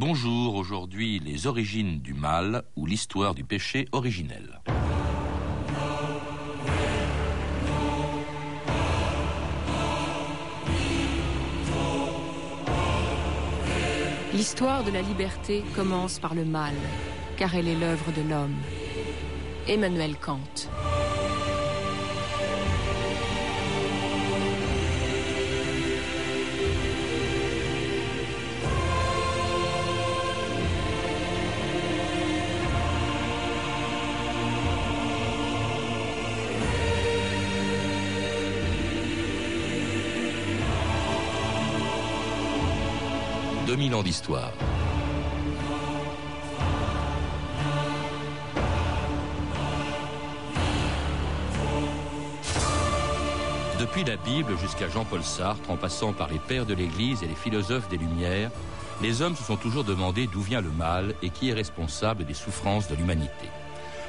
Bonjour, aujourd'hui les origines du mal ou l'histoire du péché originel. L'histoire de la liberté commence par le mal, car elle est l'œuvre de l'homme. Emmanuel Kant. 2000 ans d'histoire. Depuis la Bible jusqu'à Jean-Paul Sartre, en passant par les pères de l'Église et les philosophes des Lumières, les hommes se sont toujours demandé d'où vient le mal et qui est responsable des souffrances de l'humanité.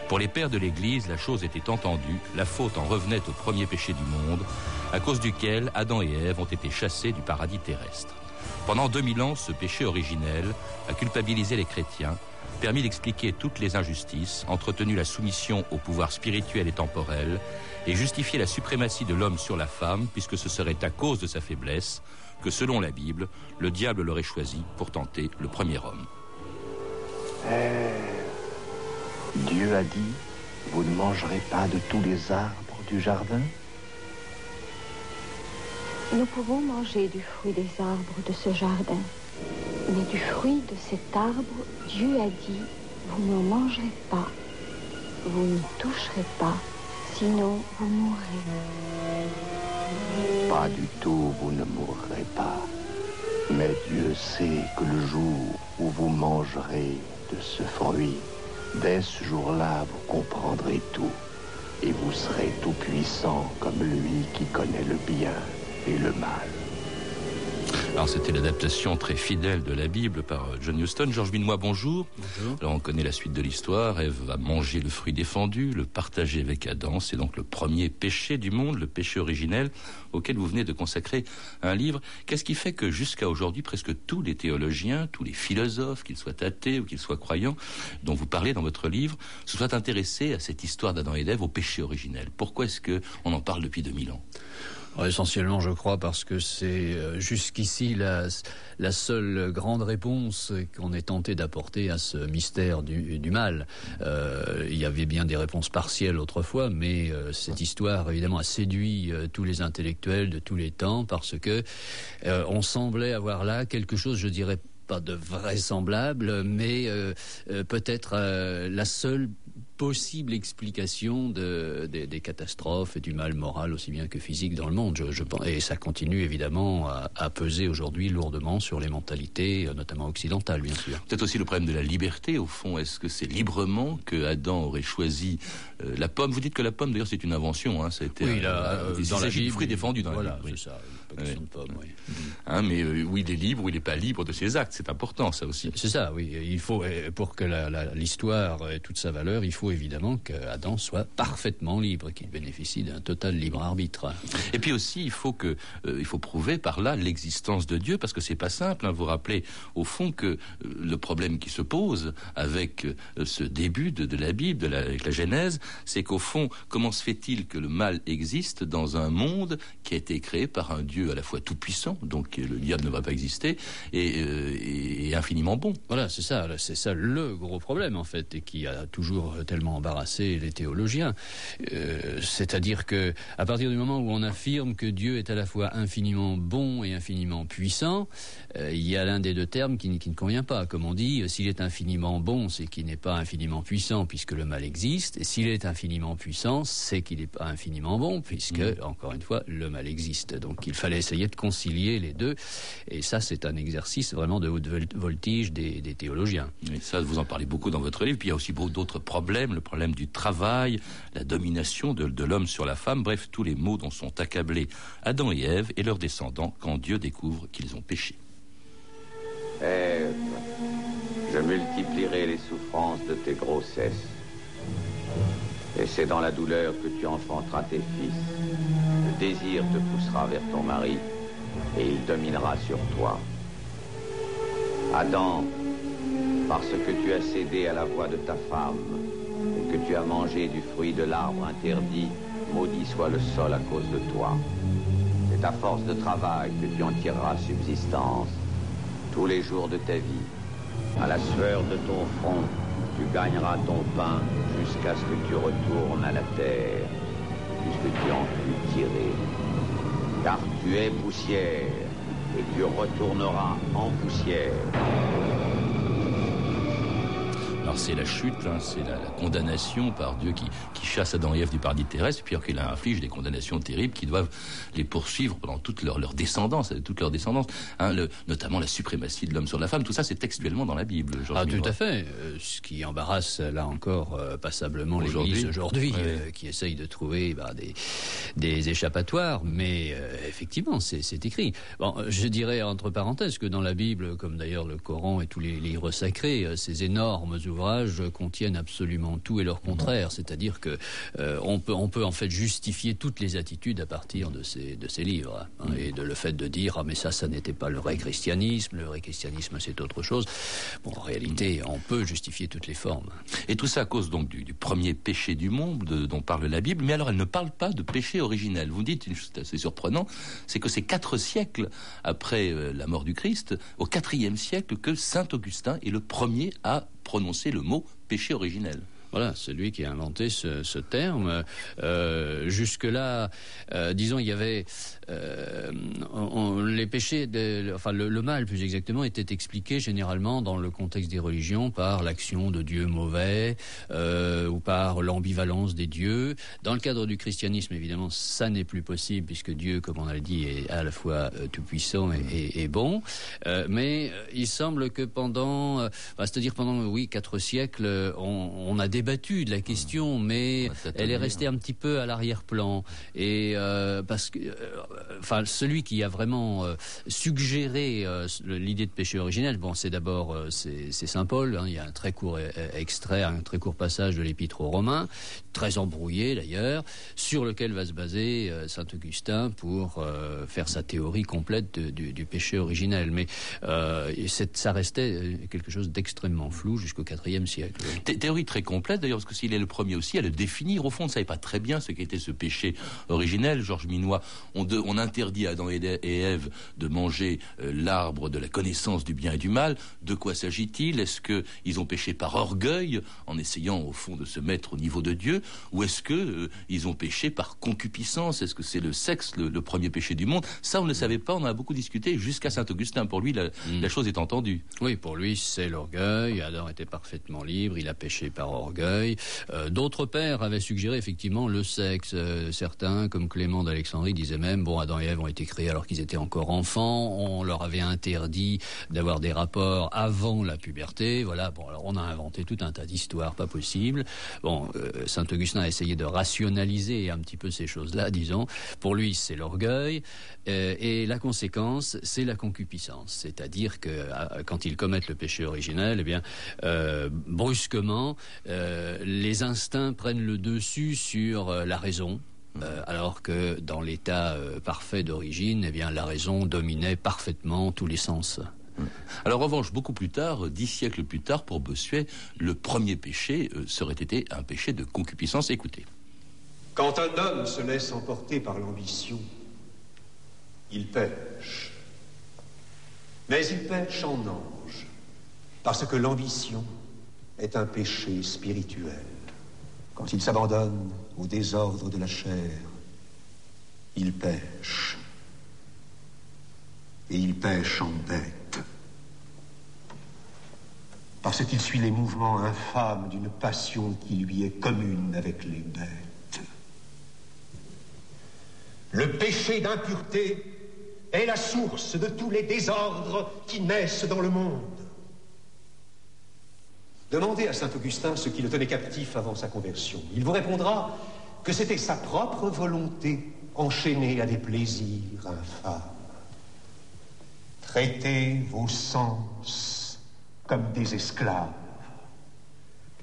Pour les pères de l'Église, la chose était entendue, la faute en revenait au premier péché du monde, à cause duquel Adam et Ève ont été chassés du paradis terrestre. Pendant 2000 ans, ce péché originel a culpabilisé les chrétiens, permis d'expliquer toutes les injustices, entretenu la soumission au pouvoir spirituel et temporel, et justifié la suprématie de l'homme sur la femme, puisque ce serait à cause de sa faiblesse que, selon la Bible, le diable l'aurait choisi pour tenter le premier homme. Eh, Dieu a dit, vous ne mangerez pas de tous les arbres du jardin? Nous pouvons manger du fruit des arbres de ce jardin. Mais du fruit de cet arbre, Dieu a dit, vous ne mangerez pas, vous ne toucherez pas, sinon vous mourrez. Pas du tout, vous ne mourrez pas. Mais Dieu sait que le jour où vous mangerez de ce fruit, dès ce jour-là, vous comprendrez tout. Et vous serez tout puissant comme lui qui connaît le bien et le mal. Alors c'était l'adaptation très fidèle de la Bible par euh, John Huston. Georges Binois, bonjour. bonjour. Alors on connaît la suite de l'histoire. Ève va manger le fruit défendu, le partager avec Adam. C'est donc le premier péché du monde, le péché originel auquel vous venez de consacrer un livre. Qu'est-ce qui fait que jusqu'à aujourd'hui, presque tous les théologiens, tous les philosophes, qu'ils soient athées ou qu'ils soient croyants, dont vous parlez dans votre livre, se soient intéressés à cette histoire d'Adam et d'Ève, au péché originel? Pourquoi est-ce qu'on en parle depuis 2000 ans? Essentiellement, je crois, parce que c'est euh, jusqu'ici la, la, seule grande réponse qu'on est tenté d'apporter à ce mystère du, mal. Euh, il y avait bien des réponses partielles autrefois, mais euh, cette histoire, évidemment, a séduit euh, tous les intellectuels de tous les temps, parce que euh, on semblait avoir là quelque chose, je dirais, pas de vraisemblable, mais euh, euh, peut-être euh, la seule possible explication de, de, des catastrophes et du mal moral aussi bien que physique dans le monde. Je, je pense, et ça continue évidemment à, à peser aujourd'hui lourdement sur les mentalités, euh, notamment occidentales, bien sûr. Peut-être aussi le problème de la liberté, au fond. Est-ce que c'est librement que Adam aurait choisi euh, la pomme? Vous dites que la pomme, d'ailleurs, c'est une invention. Hein, ça a été oui, là, euh, il s'agit du fruit défendu dans voilà, la Bible. ça, pas question de pomme, oui. Hein, mais euh, où il est libre, où il n'est pas libre de ses actes, c'est important, ça aussi. C'est ça, oui. Il faut, pour que l'histoire ait toute sa valeur, il faut évidemment qu'Adam soit parfaitement libre, qu'il bénéficie d'un total libre arbitre. Et puis aussi, il faut que, euh, il faut prouver par là l'existence de Dieu, parce que c'est pas simple. Hein, vous rappelez au fond que euh, le problème qui se pose avec euh, ce début de, de la Bible, de la, avec la Genèse, c'est qu'au fond, comment se fait-il que le mal existe dans un monde qui a été créé par un Dieu à la fois tout puissant, donc le diable ne va pas exister, et, euh, et infiniment bon. Voilà, c'est ça, c'est ça le gros problème en fait, et qui a toujours tellement embarrassé les théologiens. Euh, C'est-à-dire que à partir du moment où on affirme que Dieu est à la fois infiniment bon et infiniment puissant, euh, il y a l'un des deux termes qui, qui ne convient pas. Comme on dit, s'il est infiniment bon, c'est qu'il n'est pas infiniment puissant puisque le mal existe, et s'il est infiniment puissant, c'est qu'il n'est pas infiniment bon puisque, mmh. encore une fois, le mal existe. Donc il fallait essayer de concilier les deux, et ça c'est un exercice vraiment de haute voltige des, des théologiens. Et ça, vous en parlez beaucoup dans votre livre. Puis il y a aussi beaucoup d'autres problèmes, le problème du travail, la domination de, de l'homme sur la femme, bref, tous les maux dont sont accablés Adam et Ève et leurs descendants quand Dieu découvre qu'ils ont péché. Ève, je multiplierai les souffrances de tes grossesses. Et c'est dans la douleur que tu enfanteras tes fils. Le désir te poussera vers ton mari et il dominera sur toi. Adam, Parce que tu as cédé à la voix de ta femme et que tu as mangé du fruit de l'arbre interdit, maudit soit le sol à cause de toi. C'est à force de travail que tu en tireras subsistance tous les jours de ta vie. À la sueur de ton front, tu gagneras ton pain jusqu'à ce que tu retournes à la terre, puisque tu en fus tiré. Car tu es poussière, et tu retourneras en poussière. Alors c'est la chute, hein, c'est la, la, condamnation par Dieu qui, qui chasse Adam et Ève du paradis terrestre, puis qu'il inflige des condamnations terribles qui doivent les poursuivre pendant toute leur, leur descendance, toute leur descendance, hein, le, notamment la suprématie de l'homme sur la femme. Tout ça, c'est textuellement dans la Bible. Ah, tout à fait. Euh, ce qui embarrasse là encore euh, passablement l'Église aujourd'hui, euh, qui essaye de trouver bah, des, des échappatoires, mais euh, effectivement, c'est écrit. Bon, je dirais entre parenthèses que dans la Bible, comme d'ailleurs le Coran et tous les livres sacrés, euh, ces énormes ouvrages contiennent absolument tout et leur contraire, c'est-à-dire que euh, on peut en fait justifier toutes les attitudes à partir de ces livres hein, et de le fait de dire ah mais ça ça n'était pas le vrai christianisme, le vrai christianisme c'est autre chose. Bon en réalité on peut justifier toutes les formes. Et tout ça à cause donc du, premier péché du monde de, dont parle la Bible, mais alors elle ne parle pas de péché originel. Vous dites une chose assez surprenant, c'est que c'est quatre siècles après euh, la mort du Christ, au quatrième siècle, que saint Augustin est le premier à prononcer le mot péché originel. Voilà, c'est lui qui a inventé ce, ce terme. Euh, Jusque-là, euh, disons, il y avait euh, on, les péchés, de, enfin le, le, mal plus exactement, était expliqué généralement dans le contexte des religions par l'action de dieux mauvais euh, ou par l'ambivalence des dieux. Dans le cadre du christianisme, évidemment, ça n'est plus possible puisque Dieu, comme on a dit, est à la fois euh, tout puissant et, et, bon. Euh, mais il semble que pendant, c'est-à-dire pendant, oui, quatre siècles, on, on a débattu de la question, mais elle est restée un petit peu à l'arrière-plan. Et euh, parce que, euh, enfin, celui qui a vraiment euh, suggéré euh, l'idée de péché originel, bon, c'est d'abord euh, c'est saint Paul. Hein, il y a un très court extrait, un très court passage de l'Épître aux Romains, très embrouillé d'ailleurs, sur lequel va se baser euh, saint Augustin pour euh, faire sa théorie complète de, du, du, péché originel. Mais euh, ça restait quelque chose d'extrêmement flou jusqu'au IVe siècle. Thé théorie très complète d'ailleurs, parce que s'il est le premier aussi à le définir, au fond, on ne savait pas très bien ce qu'était ce péché originel. Georges Minois, on, de, on interdit à Adam et Ève de manger euh, l'arbre de la connaissance du bien et du mal. De quoi s'agit-il? Est-ce qu'ils ont péché par orgueil, en essayant au fond de se mettre au niveau de Dieu, ou est-ce qu'ils euh, ont péché par concupiscence? Est-ce que c'est le sexe le, le, premier péché du monde? Ça, on ne le savait pas, on a beaucoup discuté jusqu'à Saint-Augustin. Pour lui, la, mmh. la chose est entendue. Oui, pour lui, c'est l'orgueil. Adam était parfaitement libre, il a péché par orgueil. Euh, D'autres pères avaient suggéré effectivement le sexe. Euh, certains, comme Clément d'Alexandrie, disaient même, bon, Adam et Ève ont été créés alors qu'ils étaient encore enfants, on leur avait interdit d'avoir des rapports avant la puberté. Voilà, bon, alors on a inventé tout un tas d'histoires pas possibles. Bon, euh, Saint-Augustin a essayé de rationaliser un petit peu ces choses-là, disons. Pour lui, c'est l'orgueil. Et la conséquence, c'est la concupiscence. C'est-à-dire que quand ils commettent le péché originel, eh bien, brusquement, les instincts prennent le dessus sur euh, la raison. Euh, alors que dans l'état euh, parfait d'origine, eh bien, la raison dominait parfaitement tous les sens. Alors, en revanche, beaucoup plus tard, dix siècles plus tard, pour Bossuet, le premier péché euh, serait été un péché de concupiscence. Écoutez. Quand un homme se laisse emporter par l'ambition, il pêche. Mais il pêche en ange, parce que l'ambition est un péché spirituel. Quand il s'abandonne au désordre de la chair, il pêche. Et il pêche en bête. Parce qu'il suit les mouvements infâmes d'une passion qui lui est commune avec les bêtes. Le péché d'impureté est la source de tous les désordres qui naissent dans le monde. Demandez à saint Augustin ce qui le tenait captif avant sa conversion. Il vous répondra que c'était sa propre volonté enchaînée à des plaisirs infâmes. Traitez vos sens comme des esclaves.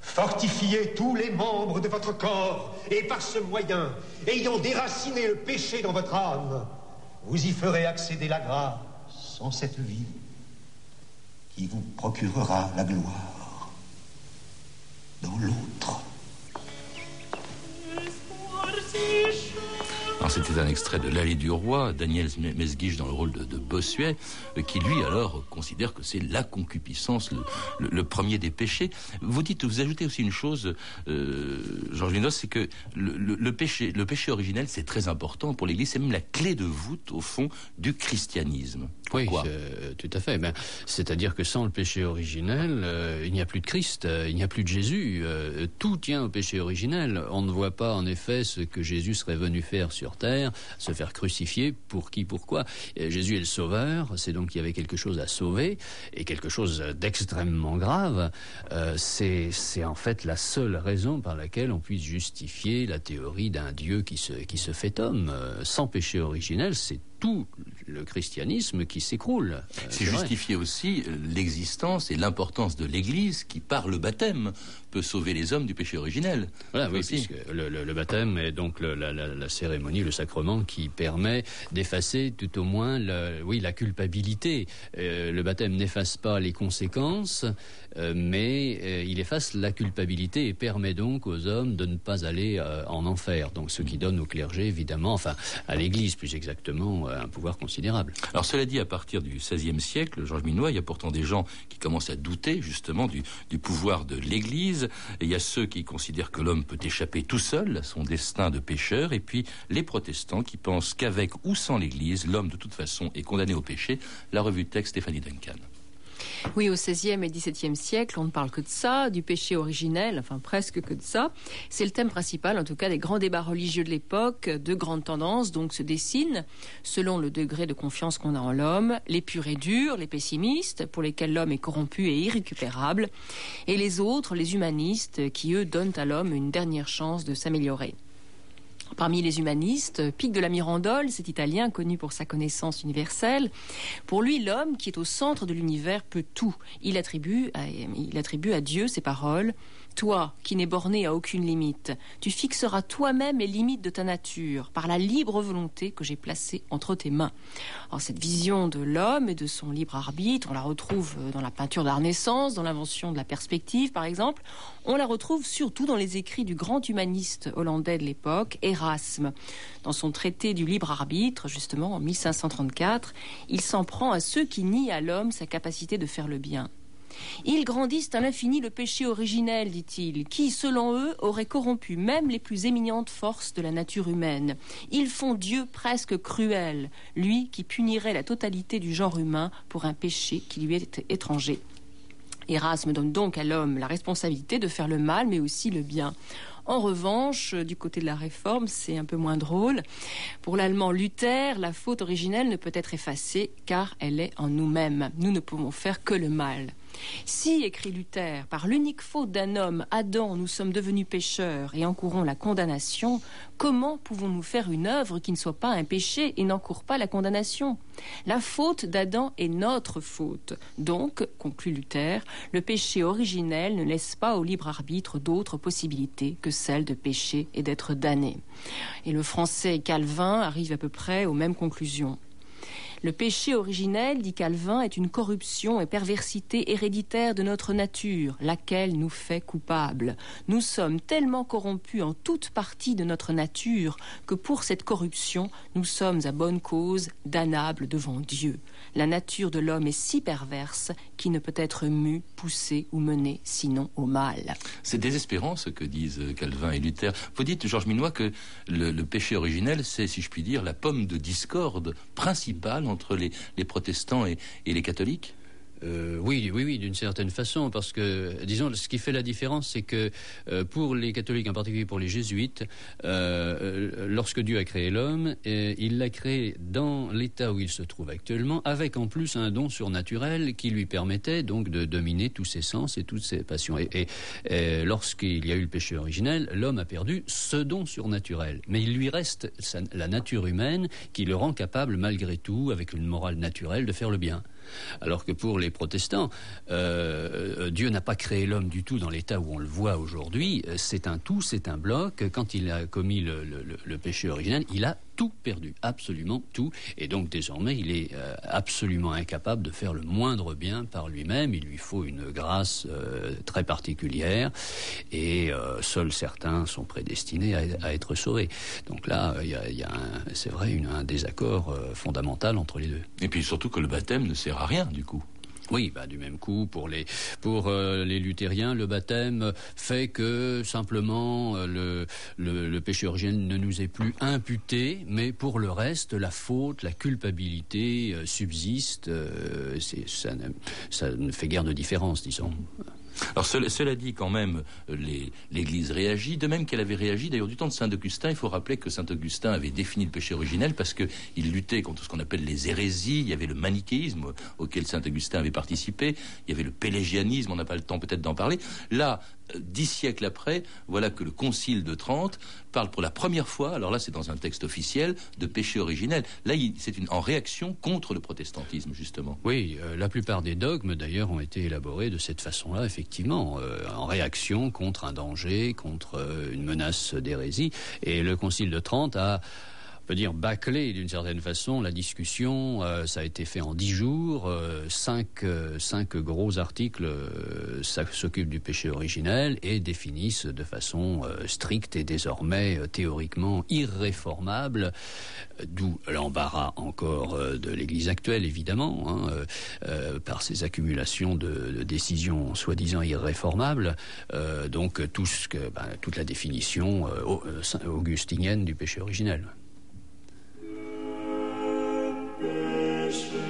Fortifiez tous les membres de votre corps et par ce moyen, ayant déraciné le péché dans votre âme, vous y ferez accéder la grâce en cette vie qui vous procurera la gloire. C'était un extrait de L'allée du roi, Daniel Mesguich dans le rôle de, Bossuet, euh, qui lui alors considère que c'est la concupiscence, le, premier des péchés. Vous dites, vous ajoutez aussi une chose, euh, Georges Linos, c'est que le, péché, le péché originel, c'est très important pour l'Église, c'est même la clé de voûte au fond du christianisme. Oui, tout à fait. Ben, C'est-à-dire que sans le péché originel, euh, il n'y a plus de Christ, euh, il n'y a plus de Jésus. Tout tient au péché originel. On ne voit pas en effet ce que Jésus serait venu faire sur terre, se faire crucifier. Pour qui, pourquoi Jésus est le sauveur, c'est donc qu'il y avait quelque chose à sauver et quelque chose d'extrêmement grave. c'est en fait la seule raison par laquelle on puisse justifier la théorie d'un Dieu qui se, qui se fait homme. sans péché originel, c'est tout le christianisme qui s'écroule. Euh, c'est justifier aussi l'existence et l'importance de l'Église qui, par le baptême, peut sauver les hommes du péché originel. Voilà, oui, puisque le, baptême est donc la, cérémonie, le sacrement qui permet d'effacer tout au moins, oui, la culpabilité. Euh, le baptême n'efface pas les conséquences, euh, mais il efface la culpabilité et permet donc aux hommes de ne pas aller en enfer. Donc, ce qui donne au clergé, évidemment, enfin à l'Église plus exactement, un pouvoir considérable. Alors cela dit, à partir du XVIe siècle, Georges Minois, il y a pourtant des gens qui commencent à douter justement du, pouvoir de l'Église. il y a ceux qui considèrent que l'homme peut échapper tout seul à son destin de pécheur, et puis les protestants qui pensent qu'avec ou sans l'Église, l'homme de toute façon est condamné au péché. La revue texte Stéphanie Duncan. Oui, au XVIe et XVIIe siècle, on ne parle que de ça, du péché originel, enfin presque que de ça. C'est le thème principal, en tout cas, des grands débats religieux de l'époque. De grandes tendances donc se dessinent selon le degré de confiance qu'on a en l'homme. Les purs et durs, les pessimistes, pour lesquels l'homme est corrompu et irrécupérable, et les autres, les humanistes, qui eux donnent à l'homme une dernière chance de s'améliorer. Parmi les humanistes, Pic de la Mirandole, cet Italien connu pour sa connaissance universelle, pour lui, l'homme qui est au centre de l'univers peut tout. Il attribue, il attribue à Dieu ses paroles toi, qui n'es borné à aucune limite, tu fixeras toi-même les limites de ta nature par la libre volonté que j'ai placée entre tes mains. Alors, cette vision de l'homme et de son libre arbitre, on la retrouve dans la peinture de la Renaissance, dans l'invention de la perspective, par exemple. On la retrouve surtout dans les écrits du grand humaniste hollandais de l'époque, Erasme. Dans son traité du libre arbitre, justement, en 1534, il s'en prend à ceux qui nient à l'homme sa capacité de faire le bien. Ils grandissent à l'infini le péché originel, dit-il, qui, selon eux, aurait corrompu même les plus éminentes forces de la nature humaine. Ils font Dieu presque cruel, lui qui punirait la totalité du genre humain pour un péché qui lui est étranger. Erasme donne donc à l'homme la responsabilité de faire le mal, mais aussi le bien. En revanche, du côté de la réforme, c'est un peu moins drôle. Pour l'allemand Luther, la faute originelle ne peut être effacée car elle est en nous-mêmes. Nous ne pouvons faire que le mal. Si, écrit Luther, par l'unique faute d'un homme, Adam, nous sommes devenus pécheurs et encourons la condamnation, comment pouvons-nous faire une œuvre qui ne soit pas un péché et n'encourt pas la condamnation? La faute d'Adam est notre faute. Donc, conclut Luther, le péché originel ne laisse pas au libre arbitre d'autres possibilités que celle de pécher et d'être damné. Et le français Calvin arrive à peu près aux mêmes conclusions. Le péché originel, dit Calvin, est une corruption et perversité héréditaire de notre nature, laquelle nous fait coupables. Nous sommes tellement corrompus en toute partie de notre nature que pour cette corruption, nous sommes à bonne cause damnables devant Dieu. La nature de l'homme est si perverse qu'il ne peut être mue, poussée ou menée sinon au mal. C'est désespérant ce que disent Calvin et Luther. Vous dites, Georges Minois, que le péché originel, c'est, si je puis dire, la pomme de discorde principale entre les, protestants et les catholiques? Euh, oui, oui, oui, d'une certaine façon, parce que, disons, ce qui fait la différence, c'est que euh, pour les catholiques, en particulier pour les jésuites, euh, lorsque Dieu a créé l'homme, il l'a créé dans l'état où il se trouve actuellement, avec en plus un don surnaturel qui lui permettait donc de dominer tous ses sens et toutes ses passions. Et, lorsqu'il y a eu le péché originel, l'homme a perdu ce don surnaturel, mais il lui reste la nature humaine qui le rend capable, malgré tout, avec une morale naturelle, de faire le bien. Alors que pour les protestants, euh, Dieu n'a pas créé l'homme du tout dans l'état où on le voit aujourd'hui. C'est un tout, c'est un bloc. Quand il a commis le, péché originel, il a tout perdu, absolument tout. Et donc désormais, il est euh, absolument incapable de faire le moindre bien par lui-même. Il lui faut une grâce euh, très particulière. Et euh, seuls certains sont prédestinés à, être sauvés. Donc là, il y a, c'est vrai, un désaccord fondamental entre les deux. Et puis surtout que le baptême ne sert à rien, du coup. Oui, bah, du même coup, pour les, pour euh, les luthériens, le baptême fait que simplement euh, le, le, le, péché originel ne nous est plus imputé, mais pour le reste, la faute, la culpabilité euh, subsiste. ça, ça, ne fait guère de différence, disons. Alors cela, dit, quand même, euh, l'Église réagit, de même qu'elle avait réagi d'ailleurs du temps de Saint Augustin. Il faut rappeler que Saint Augustin avait défini le péché originel parce qu'il luttait contre ce qu'on appelle les hérésies. Il y avait le manichéisme auquel Saint Augustin avait participé. Il y avait le pélégianisme. On n'a pas le temps peut-être d'en parler. Là, dix siècles après, voilà que le Concile de Trente parle pour la première fois, alors là c'est dans un texte officiel, de péché originel. Là, c'est en réaction contre le protestantisme, justement. Oui, euh, la plupart des dogmes, d'ailleurs, ont été élaborés de cette façon-là, effectivement, euh, en réaction contre un danger, contre euh, une menace d'hérésie. Et le Concile de Trente a peut dire bâclé d'une certaine façon la discussion. Euh, ça a été fait en dix jours. Euh, cinq, euh, cinq, gros articles s'occupent du péché originel et définissent de façon stricte et désormais théoriquement irréformable, d'où l'embarras encore de l'Église actuelle, évidemment, hein, par ces accumulations de, décisions soi-disant irréformables. donc tout ce que, ben, toute la définition augustinienne du péché originel. Christmas.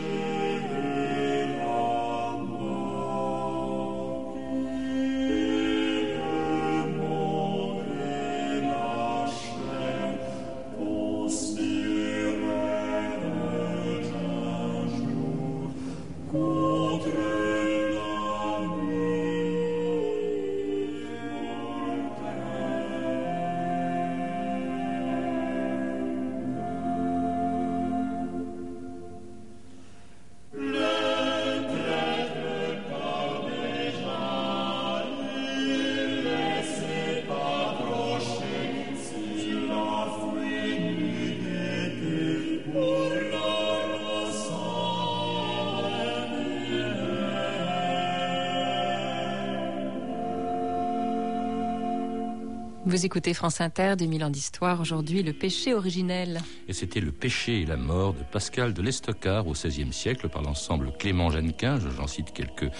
Vous écoutez France Inter, 2000 ans d'histoire. Aujourd'hui, le péché originel. Et c'était le péché et la mort de Pascal de l'Estocard au XVIe siècle par l'ensemble Clément Jeannequin. J'en cite quelques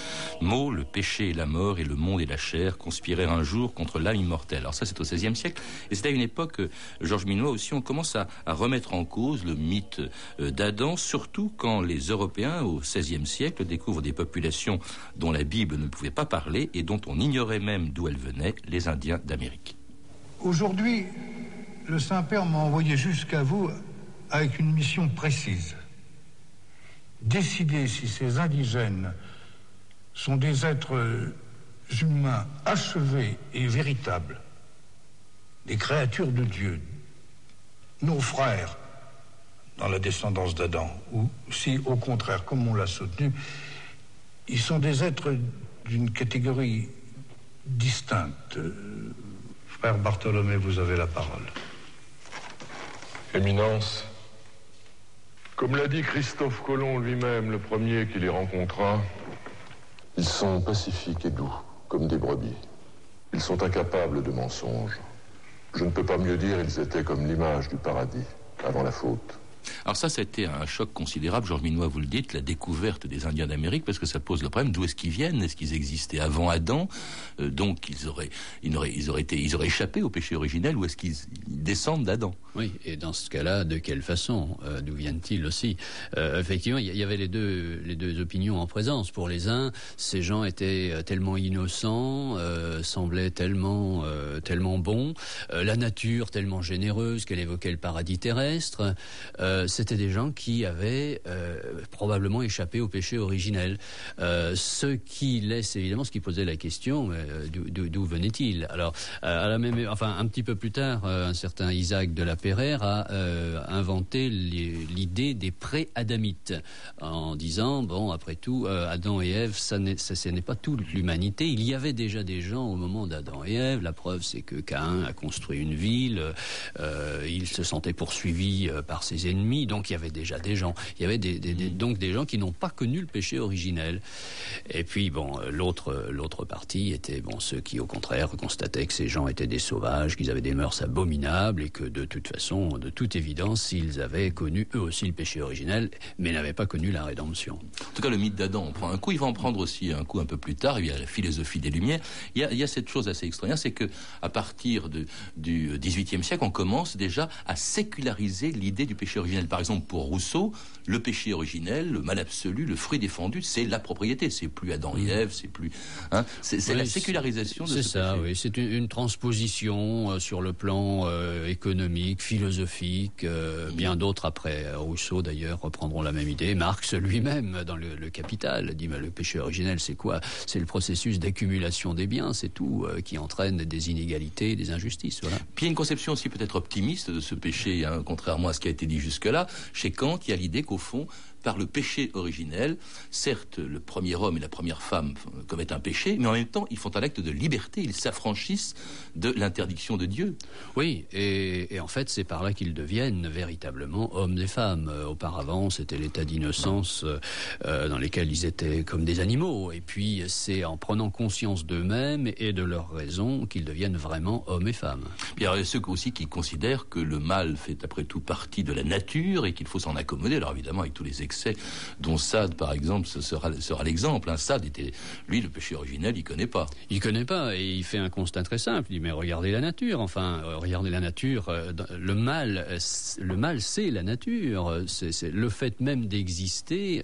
mots. Le péché et la mort et le monde et la chair conspirèrent un jour contre l'âme immortelle. Alors ça, c'est au XVIe siècle. Et c'est à une époque, euh, Georges Minois aussi, on commence à, à remettre en cause le mythe euh, d'Adam, surtout quand les Européens, au XVIe siècle, découvrent des populations dont la Bible ne pouvait pas parler et dont on ignorait même d'où elles venaient, les Indiens d'Amérique. Aujourd'hui, le Saint-Père m'a envoyé jusqu'à vous avec une mission précise. Décider si ces indigènes sont des êtres humains achevés et véritables, des créatures de Dieu, nos frères dans la descendance d'Adam, ou si au contraire, comme on l'a soutenu, ils sont des êtres d'une catégorie distincte, Frère Bartholomé, vous avez la parole. Éminence, comme l'a dit Christophe Colomb lui-même, le premier qui les rencontra, ils sont pacifiques et doux, comme des brebis. Ils sont incapables de mensonges. Je ne peux pas mieux dire, ils étaient comme l'image du paradis, avant la faute. Alors ça, ça a été un choc considérable, Georges Minois, vous le dites, la découverte des Indiens d'Amérique, parce que ça pose le problème. D'où est-ce qu'ils viennent? Est-ce qu'ils existaient avant Adam? Euh, Donc ils auraient, ils auraient, ils auraient échappé au péché originel, ou est-ce qu'ils descendent d'Adam? Oui, et dans ce cas-là, de quelle façon? Euh, D'où viennent-ils aussi? Euh, Effectivement, il y, avait les deux, les deux opinions en présence. Pour les uns, ces gens étaient tellement innocents, semblaient tellement, tellement bons, la nature tellement généreuse qu'elle évoquait le paradis terrestre. C'était des gens qui avaient euh, probablement échappé au péché originel. ce qui laisse évidemment, ce qui posait la question, d'où venait-il? Alors, à la même, enfin, un petit peu plus tard, un certain Isaac de la Perrère a inventé l'idée des pré-adamites en disant bon, après tout, Adam et Ève, ça n'est pas toute l'humanité. Il y avait déjà des gens au moment d'Adam et Ève. La preuve, c'est que Caïn a construit une ville. il se sentait poursuivi par ses ennemis. Donc il y avait déjà des gens. Il y avait des, mm. donc des gens qui n'ont pas connu le péché originel. Et puis bon, euh, l'autre euh, l'autre partie était bon ceux qui au contraire constataient que ces gens étaient des sauvages, qu'ils avaient des mœurs abominables et que de toute façon, de toute évidence, ils avaient connu eux aussi le péché originel, mais n'avaient pas connu la rédemption. En tout cas, le mythe d'Adam, on prend un coup, il va en prendre aussi un coup un peu plus tard. Il y a la philosophie des Lumières. Il y a, il y a cette chose assez extraordinaire, c'est que à partir de, du XVIIIe siècle, on commence déjà à séculariser l'idée du péché originel. Par exemple, pour Rousseau, le péché originel, le mal absolu, le fruit défendu, c'est la propriété. C'est plus Adam et mm. Ève, c'est plus. Hein, c'est la sécularisation de ce C'est ça, oui. C'est une, transposition euh, sur le plan euh, économique, philosophique. Euh, bien d'autres après Rousseau d'ailleurs reprendront la même idée. Marx lui-même dans le, Capital dit mais le péché originel, c'est quoi? C'est le processus d'accumulation des biens, c'est tout qui entraîne des inégalités, des injustices. Voilà. Puis il y a une conception aussi peut-être optimiste de ce péché, hein, contrairement à ce qui a été dit jusque-là. Chez Kant, il y a l'idée qu'au fond, par le péché originel. Certes, le premier homme et la première femme commettent un péché, mais en même temps, ils font un acte de liberté, ils s'affranchissent de l'interdiction de Dieu. Oui, et, en fait, c'est par là qu'ils deviennent véritablement hommes et femmes. Euh, auparavant, c'était l'état d'innocence euh, euh, dans lequel ils étaient comme des animaux. Et puis, c'est en prenant conscience d'eux-mêmes et de leurs raisons qu'ils deviennent vraiment hommes et femmes. il y a ceux aussi qui considèrent que le mal fait après tout partie de la nature et qu'il faut s'en accommoder. Alors évidemment, avec tous les excès dont Sade, par exemple, ce sera, l'exemple. Hein. Sade était, lui, le péché originel, il connaît pas. Il connaît pas et il fait un constat très simple. Il dit mais regardez la nature. Enfin, euh, regardez la nature. Euh, le mal, euh, le mal, c'est la nature. C'est le fait même d'exister.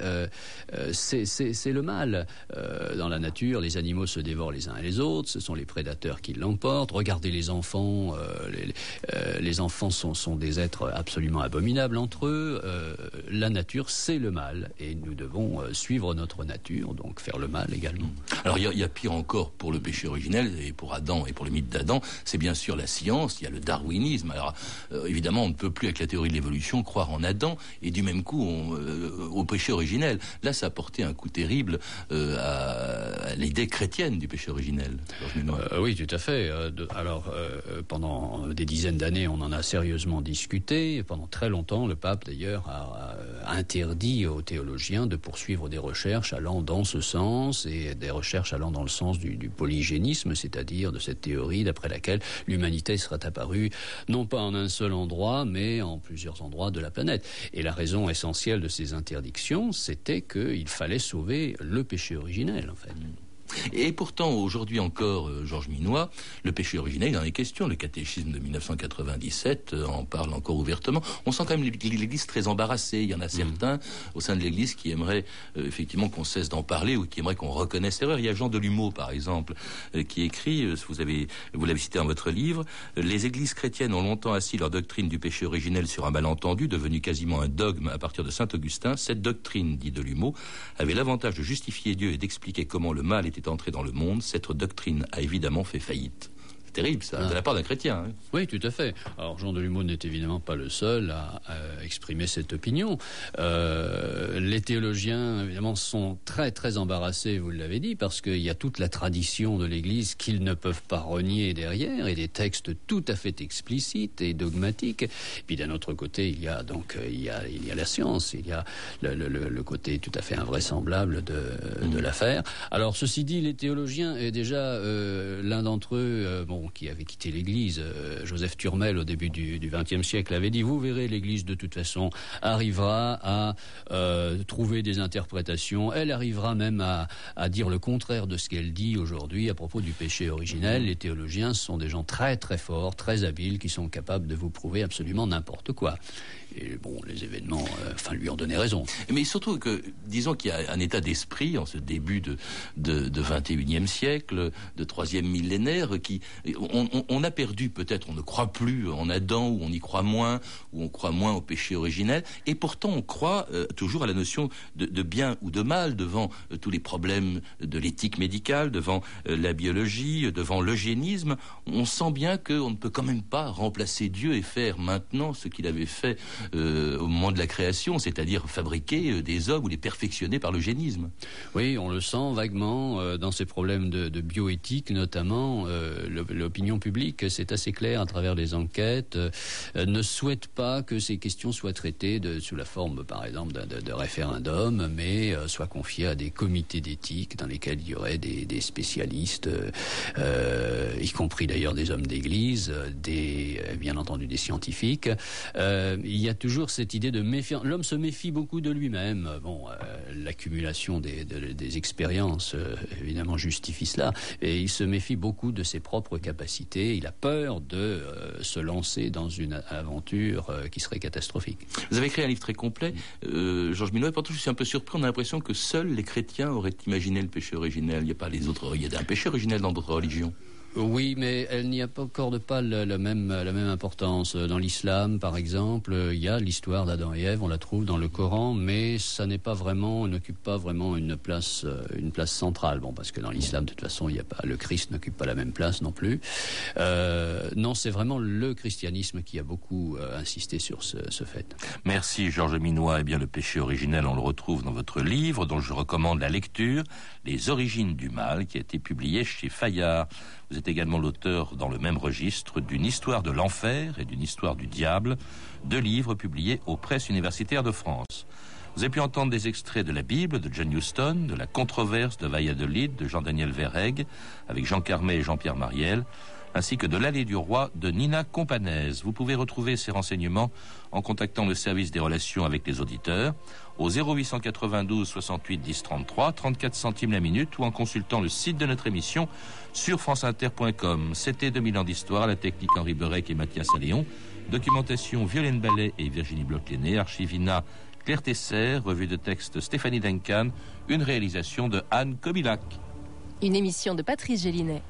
c'est le mal. dans la nature, les animaux se dévorent les uns et les autres. Ce sont les prédateurs qui l'emportent. Regardez les enfants. Les, les, enfants sont, sont des êtres absolument abominables entre eux. la nature, c'est le mal et nous devons euh, suivre notre nature, donc faire le mal également. Alors il y, a pire encore pour le péché originel et pour Adam et pour le mythe d'Adam, c'est bien sûr la science, il y a le darwinisme. Alors euh, évidemment, on ne peut plus avec la théorie de l'évolution croire en Adam et du même coup euh, au péché originel. Là, ça a porté un coup terrible à, l'idée chrétienne du péché originel. oui, tout à fait. alors pendant des dizaines d'années, on en a sérieusement discuté. Pendant très longtemps, le pape d'ailleurs a interdit aux théologiens de poursuivre des recherches allant dans ce sens et des recherches allant dans le sens du, polygénisme, c'est-à-dire de cette théorie d'après laquelle l'humanité serait apparue non pas en un seul endroit, mais en plusieurs endroits de la planète. Et la raison essentielle de ces interdictions, c'était qu'il fallait sauver le péché originel, en fait. Et pourtant, aujourd'hui encore, euh, Georges Minois, le péché originel, il en est question. Le catéchisme de 1997 euh, en parle encore ouvertement. On sent quand même l'Église très embarrassée. Il y en a certains au sein de l'Église qui aimeraient euh, effectivement qu'on cesse d'en parler ou qui aimeraient qu'on reconnaisse l'erreur. Il y a Jean Delumeau, par exemple, qui écrit, vous avez, vous l'avez cité dans votre livre, les Églises chrétiennes ont longtemps assis leur doctrine du péché originel sur un malentendu devenu quasiment un dogme à partir de saint Augustin. Cette doctrine, dit Delumeau, avait l'avantage de justifier Dieu et d'expliquer comment le mal était dans le monde, cette doctrine a évidemment fait faillite terrible, ça, de la part d'un chrétien. Hein. Oui, tout à fait. Alors, Jean Delumeau n'est évidemment pas le seul à, exprimer cette opinion. Euh, les théologiens, évidemment, sont très, très embarrassés, vous l'avez dit, parce qu'il y a toute la tradition de l'Église qu'ils ne peuvent pas renier derrière, et des textes tout à fait explicites et dogmatiques. Et puis, d'un autre côté, il y a donc il y a, il y a la science, il y a le, côté tout à fait invraisemblable de, de mm. l'affaire. Alors, ceci dit, les théologiens, et déjà, euh, l'un d'entre eux, euh, bon, qui avait quitté l'Église, euh, Joseph Turmel, au début du XXe siècle, avait dit, vous verrez, l'Église, de toute façon, arrivera à euh, trouver des interprétations. Elle arrivera même à, à dire le contraire de ce qu'elle dit aujourd'hui à propos du péché originel. Les théologiens sont des gens très très forts, très habiles, qui sont capables de vous prouver absolument n'importe quoi. Et bon, les événements, euh, enfin, lui ont donné raison. Mais surtout que, disons qu'il y a un état d'esprit en ce début de, de, de 21e siècle, de troisième millénaire, qui, on, a perdu peut-être, on ne croit plus en Adam, ou on y croit moins, ou on croit moins au péché originel, et pourtant on croit euh, toujours à la notion de, bien ou de mal devant euh, tous les problèmes de l'éthique médicale, devant la biologie, devant l'eugénisme. On sent bien qu'on ne peut quand même pas remplacer Dieu et faire maintenant ce qu'il avait fait au moment de la création, c'est-à-dire fabriquer des hommes ou les perfectionner par l'eugénisme. Oui, on le sent vaguement dans ces problèmes de, de bioéthique notamment l'opinion publique, c'est assez clair à travers les enquêtes, euh, ne souhaite pas que ces questions soient traitées sous la forme, par exemple, de, référendum, mais euh, soient confiées à des comités d'éthique dans lesquels il y aurait des, spécialistes, euh, y compris d'ailleurs des hommes d'église, des, bien entendu des scientifiques. Toujours cette idée de méfiance. L'homme se méfie beaucoup de lui-même. Bon, l'accumulation des, expériences, évidemment, justifie cela, et il se méfie beaucoup de ses propres capacités. Il a peur de euh, se lancer dans une aventure euh, qui serait catastrophique. Vous avez écrit un livre très complet, euh, Georges Minois. Pourtant, je suis un peu surpris. On a l'impression que seuls les chrétiens auraient imaginé le péché originel. Il n'y a pas les autres. Il y a un péché originel dans d'autres religions. Oui, mais elle n'y accorde pas la, même, la même importance. Dans l'islam, par exemple, il y a l'histoire d'Adam et Ève, on la trouve dans le Coran, mais ça n'est pas vraiment, n'occupe pas vraiment une place, euh, une place centrale. Bon, parce que dans l'islam, de toute façon, il y a pas, le Christ n'occupe pas la même place non plus. Euh, non, c'est vraiment le christianisme qui a beaucoup euh, insisté sur ce, fait. Merci, Georges Minois. Eh bien, le péché originel, on le retrouve dans votre livre, dont je recommande la lecture, Les origines du mal, qui a été publié chez Fayard. Êtes également l'auteur, dans le même registre, d'une histoire de l'enfer et d'une histoire du diable, deux livres publiés aux presses universitaires de France. Vous avez pu entendre des extraits de la Bible de John Huston, de la controverse de Valladolid de Jean-Daniel Verreg, avec Jean Carmet et Jean-Pierre Mariel, ainsi que de l'Allée du Roi de Nina Companaise. Vous pouvez retrouver ces renseignements en contactant le service des relations avec les auditeurs au 0892 68 10 33, 34 centimes la minute ou en consultant le site de notre émission sur franceinter.com. C'était 2000 ans d'histoire, la technique Henri Berec et Mathias Alléon, documentation Violaine Ballet et Virginie Bloch-Léné, archivina Claire Tesser, revue de texte Stéphanie Duncan, une réalisation de Anne Kobilac. Une émission de Patrice Gélinet.